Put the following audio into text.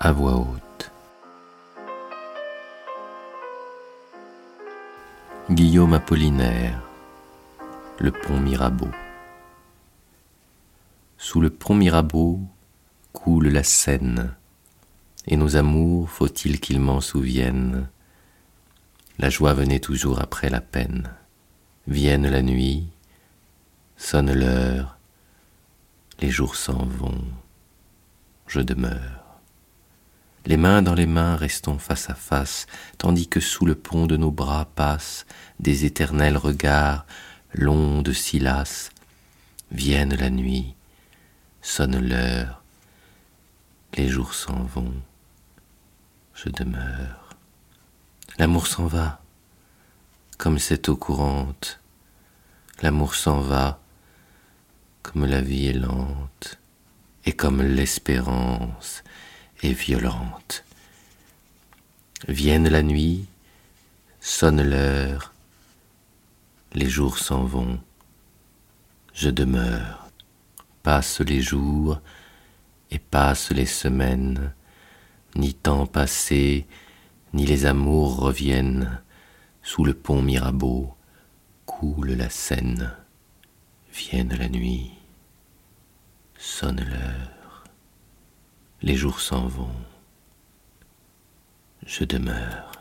à voix haute. Guillaume Apollinaire, le pont Mirabeau. Sous le pont Mirabeau coule la Seine, et nos amours, faut-il qu'ils m'en souviennent, la joie venait toujours après la peine. Vienne la nuit, sonne l'heure, les jours s'en vont, je demeure. Les mains dans les mains restons face à face, tandis que sous le pont de nos bras passent des éternels regards longs de Silas. Vienne la nuit, sonne l'heure, les jours s'en vont, je demeure. L'amour s'en va, comme cette eau courante, l'amour s'en va, comme la vie est lente, et comme l'espérance violente. Vienne la nuit, sonne l'heure, les jours s'en vont, je demeure, passent les jours et passent les semaines, ni temps passé, ni les amours reviennent, sous le pont Mirabeau coule la Seine, vienne la nuit, sonne l'heure, les jours s'en vont, je demeure.